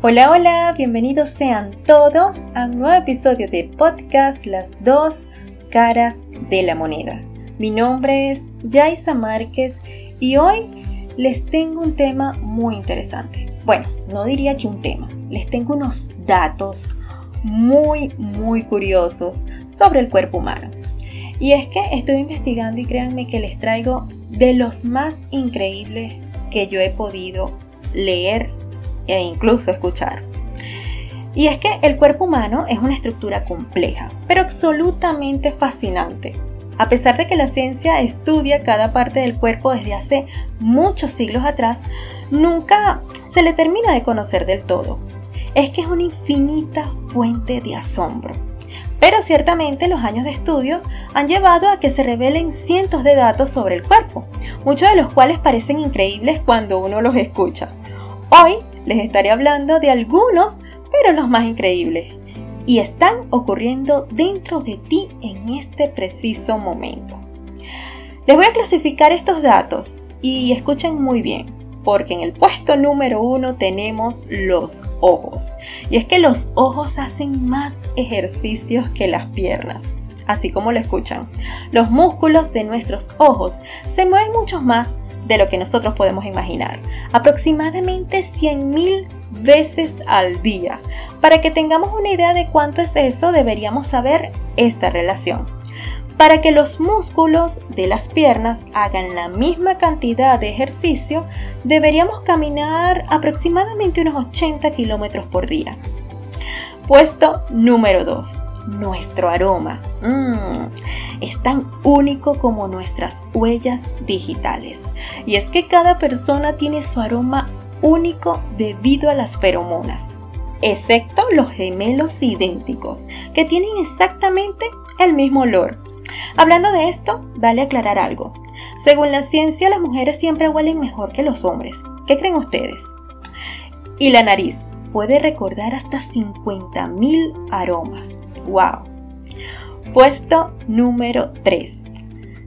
Hola, hola, bienvenidos sean todos a un nuevo episodio de podcast Las dos caras de la moneda. Mi nombre es Yaisa Márquez y hoy les tengo un tema muy interesante. Bueno, no diría que un tema, les tengo unos datos muy, muy curiosos sobre el cuerpo humano. Y es que estoy investigando y créanme que les traigo de los más increíbles que yo he podido leer e incluso escuchar. Y es que el cuerpo humano es una estructura compleja, pero absolutamente fascinante. A pesar de que la ciencia estudia cada parte del cuerpo desde hace muchos siglos atrás, nunca se le termina de conocer del todo. Es que es una infinita fuente de asombro. Pero ciertamente los años de estudio han llevado a que se revelen cientos de datos sobre el cuerpo, muchos de los cuales parecen increíbles cuando uno los escucha. Hoy les estaré hablando de algunos, pero los más increíbles. Y están ocurriendo dentro de ti en este preciso momento. Les voy a clasificar estos datos y escuchen muy bien, porque en el puesto número uno tenemos los ojos. Y es que los ojos hacen más ejercicios que las piernas así como lo escuchan. Los músculos de nuestros ojos se mueven mucho más de lo que nosotros podemos imaginar, aproximadamente 100.000 veces al día. Para que tengamos una idea de cuánto es eso, deberíamos saber esta relación. Para que los músculos de las piernas hagan la misma cantidad de ejercicio, deberíamos caminar aproximadamente unos 80 kilómetros por día. Puesto número 2 nuestro aroma. Mm, es tan único como nuestras huellas digitales. Y es que cada persona tiene su aroma único debido a las feromonas, excepto los gemelos idénticos, que tienen exactamente el mismo olor. Hablando de esto, vale aclarar algo. Según la ciencia, las mujeres siempre huelen mejor que los hombres. ¿Qué creen ustedes? Y la nariz puede recordar hasta 50.000 aromas. ¡Wow! Puesto número 3.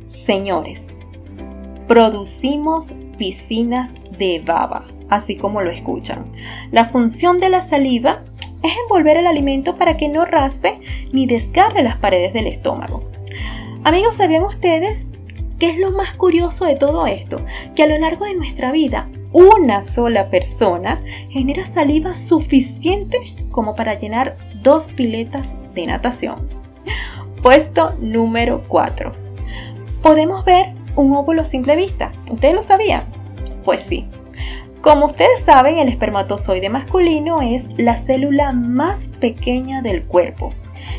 Señores, producimos piscinas de baba, así como lo escuchan. La función de la saliva es envolver el alimento para que no raspe ni desgarre las paredes del estómago. Amigos, ¿sabían ustedes qué es lo más curioso de todo esto? Que a lo largo de nuestra vida, una sola persona genera saliva suficiente como para llenar dos piletas de natación. Puesto número 4. Podemos ver un óvulo a simple vista. ¿Ustedes lo sabían? Pues sí. Como ustedes saben, el espermatozoide masculino es la célula más pequeña del cuerpo.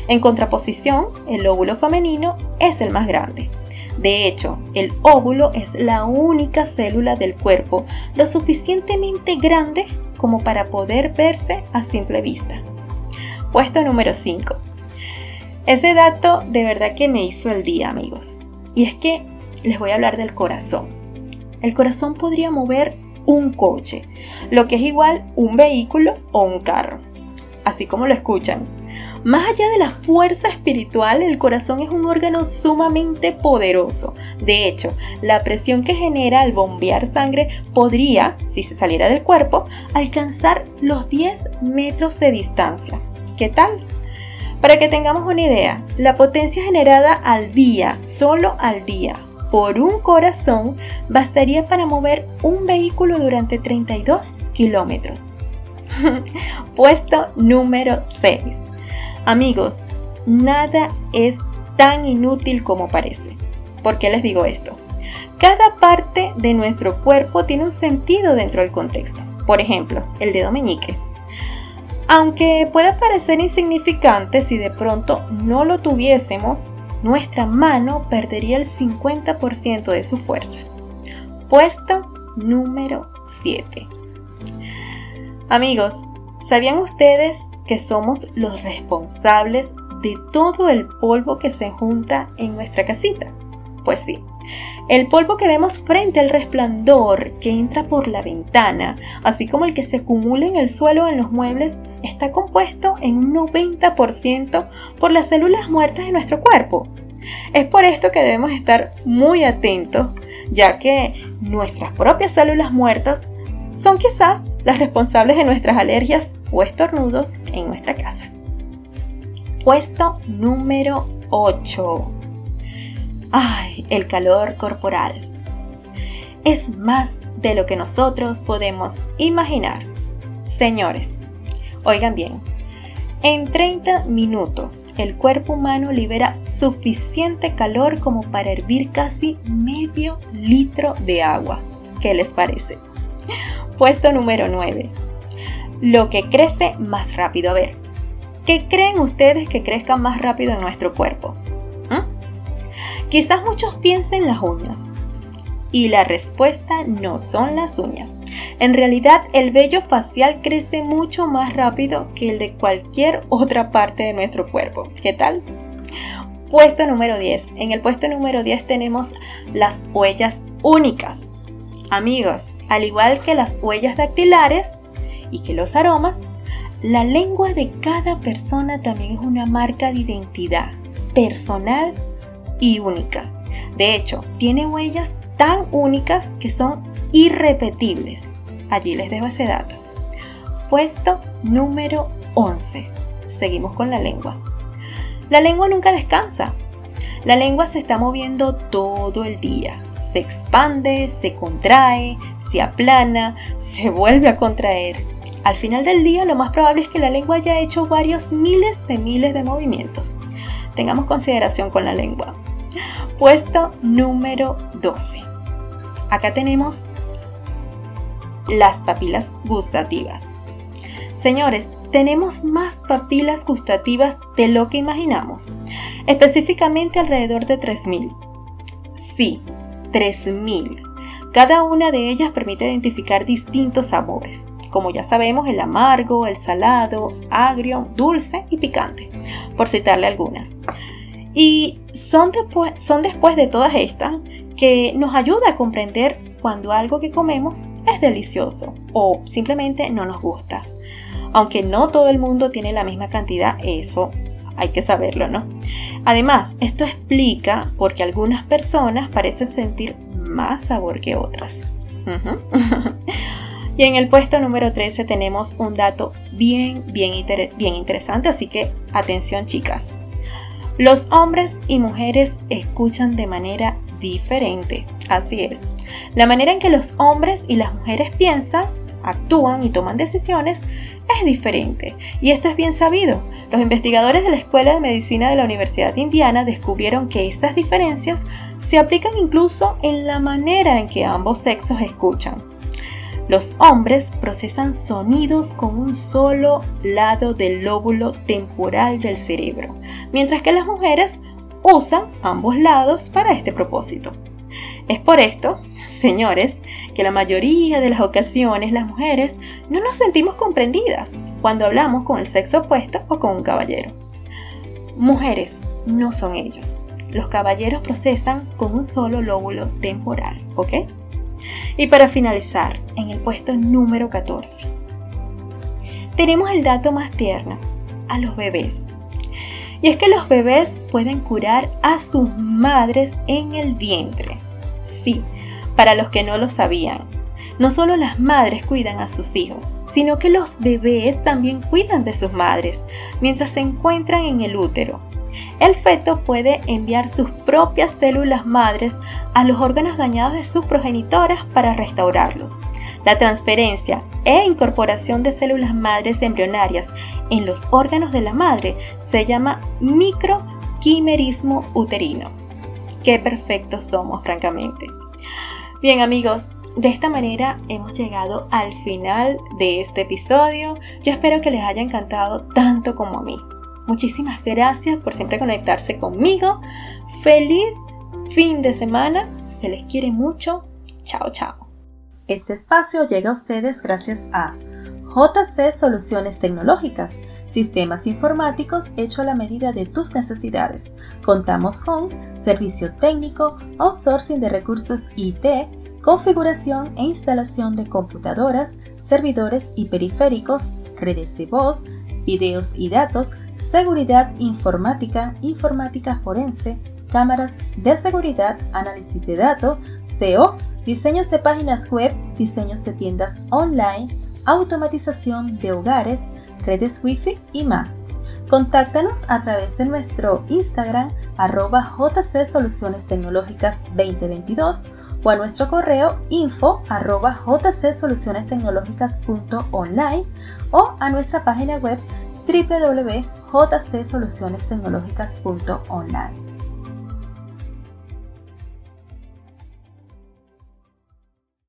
En contraposición, el óvulo femenino es el más grande. De hecho, el óvulo es la única célula del cuerpo lo suficientemente grande como para poder verse a simple vista. Puesto número 5. Ese dato de verdad que me hizo el día, amigos. Y es que les voy a hablar del corazón. El corazón podría mover un coche, lo que es igual un vehículo o un carro. Así como lo escuchan. Más allá de la fuerza espiritual, el corazón es un órgano sumamente poderoso. De hecho, la presión que genera al bombear sangre podría, si se saliera del cuerpo, alcanzar los 10 metros de distancia. ¿Qué tal? Para que tengamos una idea, la potencia generada al día, solo al día, por un corazón, bastaría para mover un vehículo durante 32 kilómetros. Puesto número 6. Amigos, nada es tan inútil como parece. ¿Por qué les digo esto? Cada parte de nuestro cuerpo tiene un sentido dentro del contexto. Por ejemplo, el dedo meñique aunque pueda parecer insignificante si de pronto no lo tuviésemos, nuestra mano perdería el 50% de su fuerza. Puesto número 7. Amigos, ¿sabían ustedes que somos los responsables de todo el polvo que se junta en nuestra casita? Pues sí, el polvo que vemos frente al resplandor que entra por la ventana, así como el que se acumula en el suelo en los muebles, está compuesto en un 90% por las células muertas de nuestro cuerpo. Es por esto que debemos estar muy atentos, ya que nuestras propias células muertas son quizás las responsables de nuestras alergias o estornudos en nuestra casa. Puesto número 8. Ay, el calor corporal. Es más de lo que nosotros podemos imaginar. Señores, oigan bien, en 30 minutos el cuerpo humano libera suficiente calor como para hervir casi medio litro de agua. ¿Qué les parece? Puesto número 9. Lo que crece más rápido. A ver, ¿qué creen ustedes que crezca más rápido en nuestro cuerpo? Quizás muchos piensen las uñas. Y la respuesta no son las uñas. En realidad, el vello facial crece mucho más rápido que el de cualquier otra parte de nuestro cuerpo. ¿Qué tal? Puesto número 10. En el puesto número 10 tenemos las huellas únicas. Amigos, al igual que las huellas dactilares y que los aromas, la lengua de cada persona también es una marca de identidad personal y única. De hecho, tiene huellas tan únicas que son irrepetibles. Allí les dejo ese dato. Puesto número 11. Seguimos con la lengua. La lengua nunca descansa. La lengua se está moviendo todo el día. Se expande, se contrae, se aplana, se vuelve a contraer. Al final del día lo más probable es que la lengua haya hecho varios miles de miles de movimientos. Tengamos consideración con la lengua. Puesto número 12. Acá tenemos las papilas gustativas. Señores, tenemos más papilas gustativas de lo que imaginamos, específicamente alrededor de 3.000. Sí, 3.000. Cada una de ellas permite identificar distintos sabores, como ya sabemos el amargo, el salado, agrio, dulce y picante, por citarle algunas. Y son, después, son después de todas estas que nos ayuda a comprender cuando algo que comemos es delicioso o simplemente no nos gusta. Aunque no todo el mundo tiene la misma cantidad, eso hay que saberlo, ¿no? Además, esto explica por qué algunas personas parecen sentir más sabor que otras. y en el puesto número 13 tenemos un dato bien, bien, bien interesante, así que atención chicas. Los hombres y mujeres escuchan de manera diferente, así es. La manera en que los hombres y las mujeres piensan, actúan y toman decisiones es diferente, y esto es bien sabido. Los investigadores de la Escuela de Medicina de la Universidad de Indiana descubrieron que estas diferencias se aplican incluso en la manera en que ambos sexos escuchan. Los hombres procesan sonidos con un solo lado del lóbulo temporal del cerebro, mientras que las mujeres usan ambos lados para este propósito. Es por esto, señores, que la mayoría de las ocasiones las mujeres no nos sentimos comprendidas cuando hablamos con el sexo opuesto o con un caballero. Mujeres no son ellos. Los caballeros procesan con un solo lóbulo temporal, ¿ok? Y para finalizar, en el puesto número 14, tenemos el dato más tierno, a los bebés. Y es que los bebés pueden curar a sus madres en el vientre. Sí, para los que no lo sabían. No solo las madres cuidan a sus hijos, sino que los bebés también cuidan de sus madres mientras se encuentran en el útero. El feto puede enviar sus propias células madres a los órganos dañados de sus progenitoras para restaurarlos. La transferencia e incorporación de células madres embrionarias en los órganos de la madre se llama microquimerismo uterino. Qué perfectos somos, francamente. Bien amigos, de esta manera hemos llegado al final de este episodio. Yo espero que les haya encantado tanto como a mí. Muchísimas gracias por siempre conectarse conmigo. Feliz fin de semana. Se les quiere mucho. Chao, chao. Este espacio llega a ustedes gracias a JC Soluciones Tecnológicas, sistemas informáticos hecho a la medida de tus necesidades. Contamos con servicio técnico, outsourcing de recursos IT, configuración e instalación de computadoras, servidores y periféricos, redes de voz, videos y datos, seguridad informática, informática forense, cámaras de seguridad, análisis de datos, SEO, diseños de páginas web, diseños de tiendas online, automatización de hogares, redes wifi y más. Contáctanos a través de nuestro Instagram arroba JC Soluciones Tecnológicas 2022 o a nuestro correo info arroba jcsolucionestecnologicas.online o a nuestra página web www.jcsolucionestecnologicas.online.